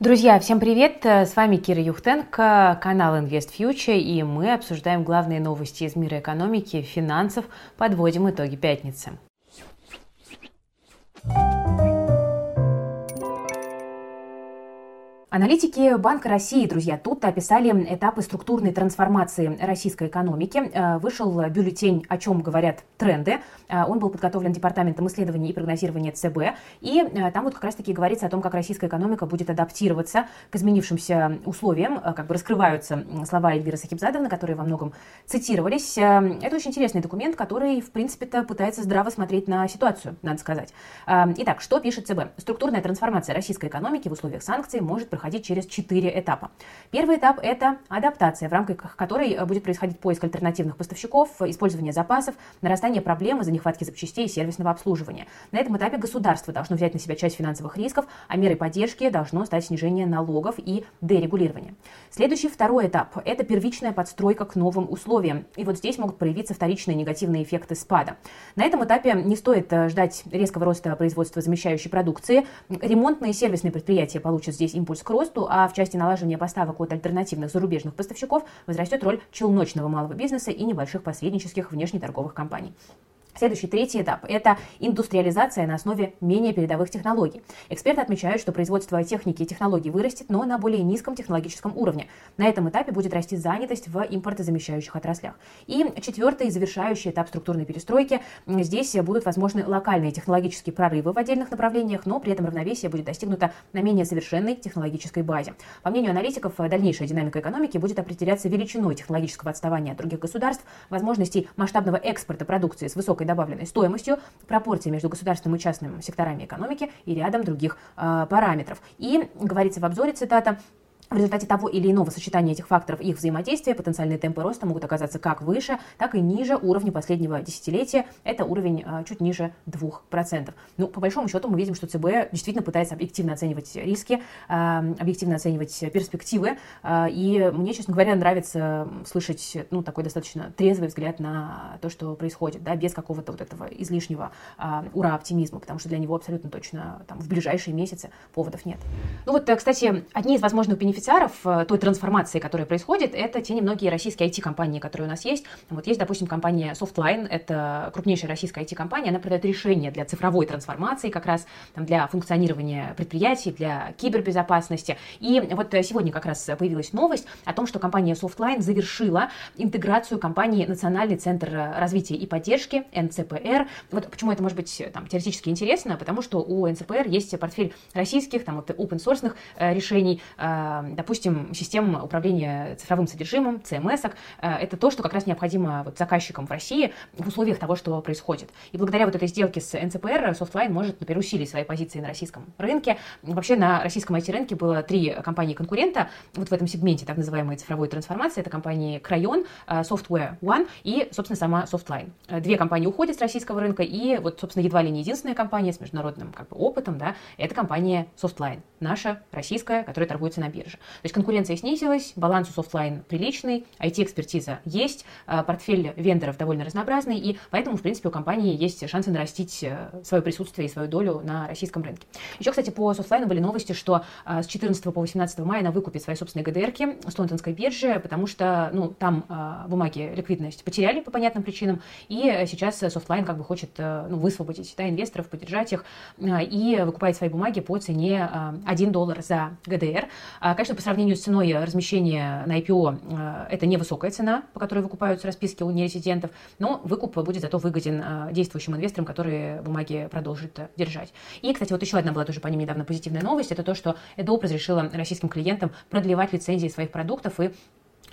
Друзья, всем привет! С вами Кира Юхтенко, канал Invest Future, и мы обсуждаем главные новости из мира экономики, финансов, подводим итоги пятницы. Аналитики Банка России, друзья, тут описали этапы структурной трансформации российской экономики. Э, вышел бюллетень «О чем говорят тренды». Э, он был подготовлен Департаментом исследований и прогнозирования ЦБ. И э, там вот как раз-таки говорится о том, как российская экономика будет адаптироваться к изменившимся условиям. Как бы раскрываются слова Эльвиры Сахибзадовны, которые во многом цитировались. Это очень интересный документ, который, в принципе-то, пытается здраво смотреть на ситуацию, надо сказать. Итак, что пишет ЦБ? Структурная трансформация российской экономики в условиях санкций может проходить через четыре этапа. Первый этап – это адаптация, в рамках которой э, будет происходить поиск альтернативных поставщиков, использование запасов, нарастание проблем из-за нехватки запчастей и сервисного обслуживания. На этом этапе государство должно взять на себя часть финансовых рисков, а мерой поддержки должно стать снижение налогов и дерегулирование. Следующий, второй этап – это первичная подстройка к новым условиям. И вот здесь могут проявиться вторичные негативные эффекты спада. На этом этапе не стоит э, ждать резкого роста производства замещающей продукции. Ремонтные и сервисные предприятия получат здесь импульс к росту, а в части налаживания поставок от альтернативных зарубежных поставщиков возрастет роль челночного малого бизнеса и небольших посреднических внешнеторговых компаний. Следующий, третий этап – это индустриализация на основе менее передовых технологий. Эксперты отмечают, что производство техники и технологий вырастет, но на более низком технологическом уровне. На этом этапе будет расти занятость в импортозамещающих отраслях. И четвертый, завершающий этап структурной перестройки. Здесь будут возможны локальные технологические прорывы в отдельных направлениях, но при этом равновесие будет достигнуто на менее совершенной технологической базе. По мнению аналитиков, дальнейшая динамика экономики будет определяться величиной технологического отставания от других государств, возможностей масштабного экспорта продукции с высокой добавленной стоимостью, пропорции между государственным и частным секторами экономики и рядом других э, параметров. И говорится в обзоре, цитата, в результате того или иного сочетания этих факторов их взаимодействия потенциальные темпы роста могут оказаться как выше, так и ниже уровня последнего десятилетия. Это уровень а, чуть ниже 2%. Ну, по большому счету мы видим, что ЦБ действительно пытается объективно оценивать риски, а, объективно оценивать перспективы. А, и мне, честно говоря, нравится слышать ну, такой достаточно трезвый взгляд на то, что происходит, да, без какого-то вот этого излишнего а, ура-оптимизма, потому что для него абсолютно точно там, в ближайшие месяцы поводов нет. Ну вот, кстати, одни из возможных бенефициаров бенефициаров э, той трансформации, которая происходит, это те немногие российские IT-компании, которые у нас есть. Вот есть, допустим, компания Softline, это крупнейшая российская IT-компания, она продает решения для цифровой трансформации, как раз там, для функционирования предприятий, для кибербезопасности. И вот э, сегодня как раз появилась новость о том, что компания Softline завершила интеграцию компании Национальный центр развития и поддержки, НЦПР. Вот почему это может быть там, теоретически интересно, потому что у НЦПР есть портфель российских, там, вот, open-source э, решений, допустим, систем управления цифровым содержимым, CMS, э, это то, что как раз необходимо вот заказчикам в России в условиях того, что происходит. И благодаря вот этой сделке с НЦПР Softline может, например, усилить свои позиции на российском рынке. Вообще на российском IT-рынке было три компании-конкурента вот в этом сегменте так называемой цифровой трансформации. Это компании Crayon, э, Software One и, собственно, сама Softline. Э, две компании уходят с российского рынка, и вот, собственно, едва ли не единственная компания с международным как бы, опытом, да, это компания Softline, наша российская, которая торгуется на бирже. То есть конкуренция снизилась, баланс у Softline приличный, IT-экспертиза есть, а, портфель вендоров довольно разнообразный, и поэтому, в принципе, у компании есть шансы нарастить э, свое присутствие и свою долю на российском рынке. Еще, кстати, по софтлайну были новости, что а, с 14 по 18 мая она выкупит свои собственные ГДРки с лондонской биржи, потому что ну, там а, бумаги ликвидность потеряли по понятным причинам, и сейчас Softline как бы хочет э, ну, высвободить да, инвесторов, поддержать их, и выкупает свои бумаги по цене 1 доллар за ГДР. Конечно, по сравнению с ценой размещения на IPO, э, это невысокая цена, по которой выкупаются расписки у нерезидентов, но выкуп будет зато выгоден э, действующим инвесторам, которые бумаги продолжат э, держать. И, кстати, вот еще одна была тоже по ним недавно позитивная новость, это то, что Adobe разрешила российским клиентам продлевать лицензии своих продуктов и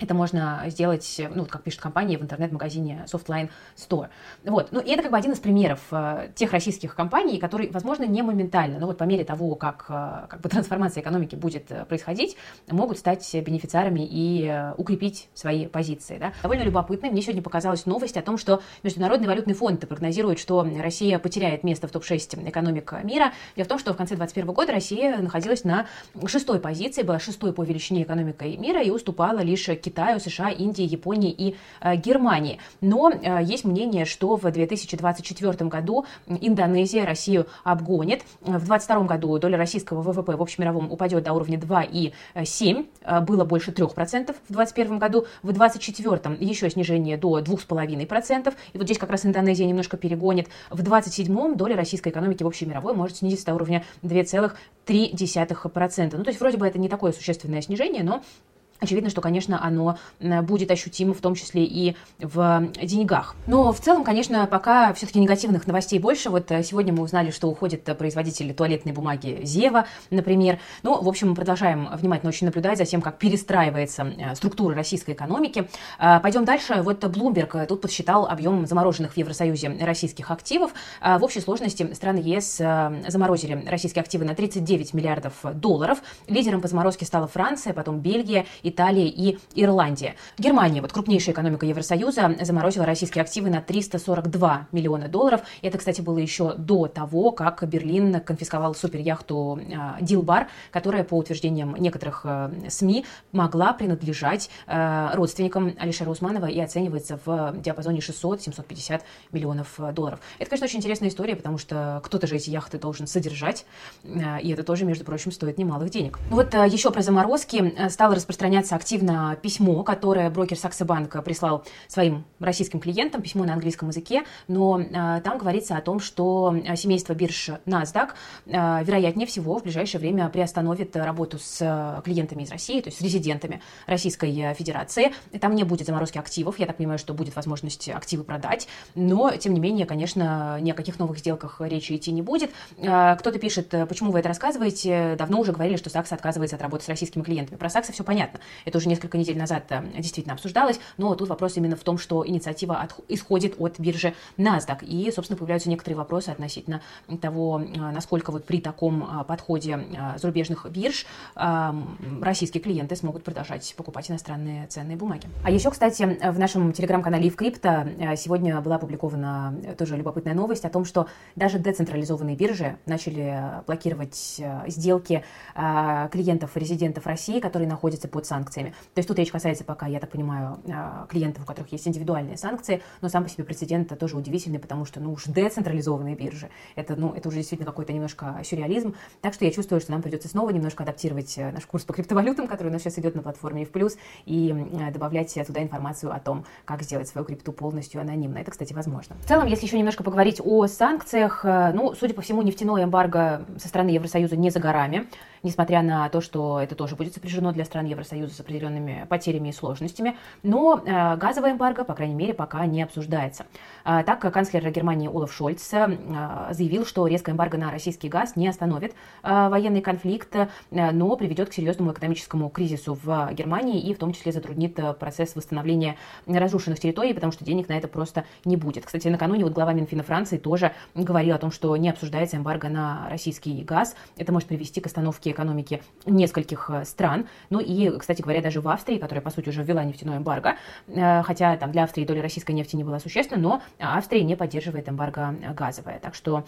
это можно сделать, ну, как пишет компания в интернет-магазине Softline Store. Вот. Ну, и это как бы один из примеров э, тех российских компаний, которые, возможно, не моментально, но вот по мере того, как, э, как бы трансформация экономики будет э, происходить, могут стать бенефициарами и э, укрепить свои позиции. Да. Довольно любопытно. Мне сегодня показалась новость о том, что Международный валютный фонд прогнозирует, что Россия потеряет место в топ-6 экономик мира. Дело в том, что в конце 2021 года Россия находилась на шестой позиции, была шестой по величине экономикой мира и уступала лишь Китаю, США, Индии, Японии и Германии. Но есть мнение, что в 2024 году Индонезия Россию обгонит. В 2022 году доля российского ВВП в общемировом упадет до уровня 2,7, было больше 3% в 2021 году, в 2024 еще снижение до 2,5%, и вот здесь как раз Индонезия немножко перегонит. В 2027 доля российской экономики в общей мировой может снизиться до уровня 2,3%. Ну, то есть вроде бы это не такое существенное снижение, но Очевидно, что, конечно, оно будет ощутимо в том числе и в деньгах. Но в целом, конечно, пока все-таки негативных новостей больше. Вот э, сегодня мы узнали, что уходит производитель туалетной бумаги Зева, например. Ну, в общем, мы продолжаем внимательно очень наблюдать за тем, как перестраивается э, структура российской экономики. Пойдем дальше. Вот Bloomberg тут подсчитал объем замороженных в Евросоюзе российских активов. В общей сложности страны ЕС э, заморозили российские активы на 39 миллиардов долларов. Лидером по заморозке стала Франция, потом Бельгия Италия и Ирландия. Германия, вот крупнейшая экономика Евросоюза, заморозила российские активы на 342 миллиона долларов. Это, кстати, было еще до того, как Берлин конфисковал суперяхту а, Дилбар, которая, по утверждениям некоторых а, СМИ, могла принадлежать а, родственникам Алишера Усманова и оценивается в диапазоне 600-750 миллионов долларов. Это, конечно, очень интересная история, потому что кто-то же эти яхты должен содержать, и это тоже, между прочим, стоит немалых денег. Вот еще про заморозки стало распространяться распространяться активно письмо, которое брокер Сакса Банк прислал своим российским клиентам, письмо на английском языке, но э, там говорится о том, что а, семейство бирж NASDAQ, э, вероятнее всего, в ближайшее время приостановит работу с клиентами из России, то есть с резидентами Российской Федерации. Там не будет заморозки активов, я так понимаю, что будет возможность активы продать, но, тем не менее, конечно, ни о каких новых сделках речи идти не будет. Кто-то пишет, почему вы это рассказываете, давно уже говорили, что Сакса отказывается от работы с российскими клиентами. Про Сакса все понятно. Это уже несколько недель назад э, действительно обсуждалось, но тут вопрос именно в том, что инициатива от, исходит от биржи NASDAQ. И, собственно, появляются некоторые вопросы относительно того, э, насколько вот при таком э, подходе зарубежных бирж российские клиенты смогут продолжать покупать иностранные ценные бумаги. А еще, кстати, в нашем телеграм-канале Евкрипто сегодня была опубликована тоже любопытная новость о том, что даже децентрализованные биржи начали блокировать сделки клиентов и резидентов России, которые находятся под санкциями санкциями. То есть тут речь касается пока, я так понимаю, а, клиентов, у которых есть индивидуальные санкции, но сам по себе прецедент тоже удивительный, потому что, ну уж децентрализованные биржи, это, ну, это уже действительно какой-то немножко сюрреализм. Так что я чувствую, что нам придется снова немножко адаптировать э, наш курс по криптовалютам, который у нас сейчас идет на платформе в плюс, и э, добавлять туда информацию о том, как сделать свою крипту полностью анонимно. Это, кстати, возможно. В целом, если еще немножко поговорить о санкциях, э, ну, судя по всему, нефтяное эмбарго со стороны Евросоюза не за горами несмотря на то, что это тоже будет сопряжено для стран Евросоюза с определенными потерями и сложностями. Но э, газовая эмбарго, по крайней мере, пока не обсуждается. Э, так, канцлер Германии Олаф Шольц э, заявил, что резкая эмбарго на российский газ не остановит военный конфликт, но приведет к серьезному экономическому кризису в Германии и в том числе затруднит процесс восстановления разрушенных территорий, потому что денег на это просто не будет. Кстати, накануне вот глава Минфина Франции тоже говорил о том, что не обсуждается эмбарго на российский газ. Это может привести к остановке экономики нескольких стран. Ну и, кстати говоря, даже в Австрии, которая, по сути, уже ввела нефтяное эмбарго, э, хотя там для Австрии доля российской нефти не была существенна, но Австрия не поддерживает эмбарго газовое. Так что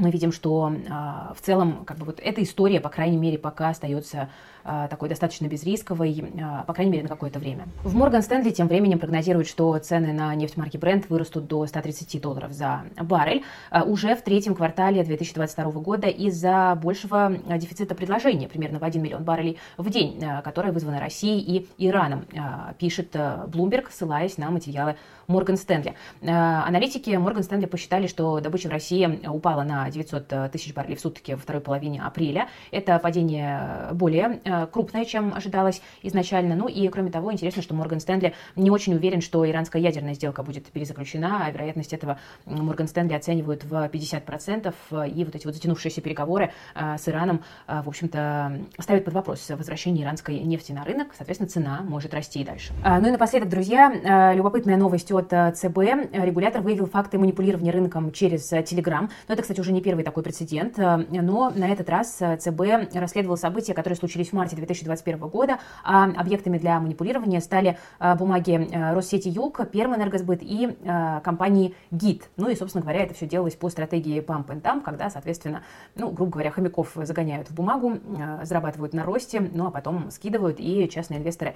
мы видим, что э, в целом как бы вот эта история, по крайней мере, пока остается э, такой достаточно безрисковой, э, по крайней мере, на какое-то время. В Морган Стэнли тем временем прогнозируют, что цены на нефть марки Brent вырастут до 130 долларов за баррель э, уже в третьем квартале 2022 года из-за большего дефицита предложения, примерно в 1 миллион баррелей в день, э, которое вызвано Россией и Ираном, э, пишет э, Bloomberg, ссылаясь на материалы Морган Стэнли. Э, аналитики Морган Стэнли посчитали, что добыча в России упала на 900 э, тысяч баррелей в сутки во второй половине апреля. Это падение более э, крупное, чем ожидалось изначально. Ну и, кроме того, интересно, что Морган Стэнли не очень уверен, что иранская ядерная сделка будет перезаключена, а вероятность этого Морган Стэнли оценивают в 50%. И вот эти вот затянувшиеся переговоры с Ираном, в общем-то, ставят под вопрос возвращение иранской нефти на рынок. Соответственно, цена может расти и дальше. Ну и напоследок, друзья, любопытная новость от ЦБ. Регулятор выявил факты манипулирования рынком через Telegram. Но это, кстати, уже не не первый такой прецедент, но на этот раз ЦБ расследовал события, которые случились в марте 2021 года, а объектами для манипулирования стали бумаги Россети Юг, Пермэнергосбыт и компании ГИТ. Ну и, собственно говоря, это все делалось по стратегии Pump and Dump, когда, соответственно, ну, грубо говоря, хомяков загоняют в бумагу, зарабатывают на росте, ну а потом скидывают, и частные инвесторы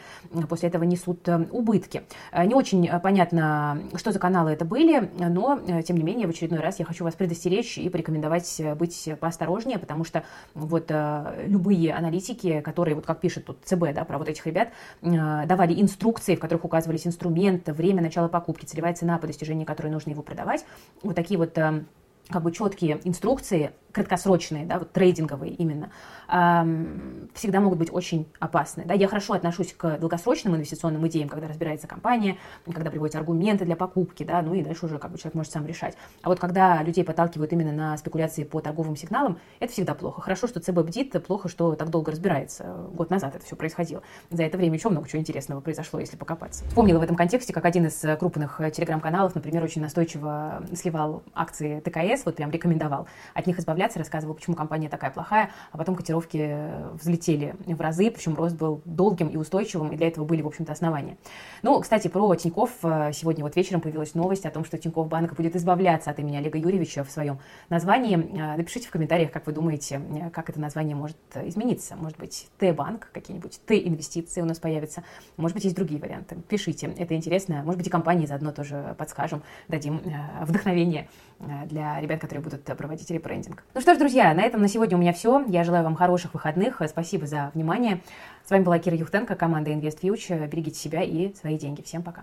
после этого несут убытки. Не очень понятно, что за каналы это были, но, тем не менее, в очередной раз я хочу вас предостеречь и порекомендовать быть поосторожнее, потому что вот любые аналитики, которые, вот как пишет тут ЦБ, да, про вот этих ребят, давали инструкции, в которых указывались инструменты, время начала покупки, целевая цена, по достижении которой нужно его продавать, вот такие вот как бы четкие инструкции краткосрочные, да, вот трейдинговые именно, эм, всегда могут быть очень опасны. Да. Я хорошо отношусь к долгосрочным инвестиционным идеям, когда разбирается компания, когда приводятся аргументы для покупки, да, ну и дальше уже как бы человек может сам решать. А вот когда людей подталкивают именно на спекуляции по торговым сигналам, это всегда плохо. Хорошо, что ЦБ бдит, плохо, что так долго разбирается. Год назад это все происходило. За это время еще много чего интересного произошло, если покопаться. Вспомнила в этом контексте, как один из крупных телеграм-каналов, например, очень настойчиво сливал акции ТКС, вот прям рекомендовал от них избавляться манипуляции, рассказывал, почему компания такая плохая, а потом котировки э, взлетели в разы, причем рост был долгим и устойчивым, и для этого были, в общем-то, основания. Ну, кстати, про Тиньков э, сегодня вот вечером появилась новость о том, что Тиньков банк будет избавляться от имени Олега Юрьевича в своем названии. Э, напишите в комментариях, как вы думаете, как это название может измениться. Может быть, Т-банк, какие-нибудь Т-инвестиции у нас появятся. Может быть, есть другие варианты. Пишите, это интересно. Может быть, и компании заодно тоже подскажем, дадим вдохновение для ребят, которые будут проводить ребрендинг. Ну что ж, друзья, на этом на сегодня у меня все. Я желаю вам хороших выходных. Спасибо за внимание. С вами была Кира Юхтенко, команда Invest Future. Берегите себя и свои деньги. Всем пока.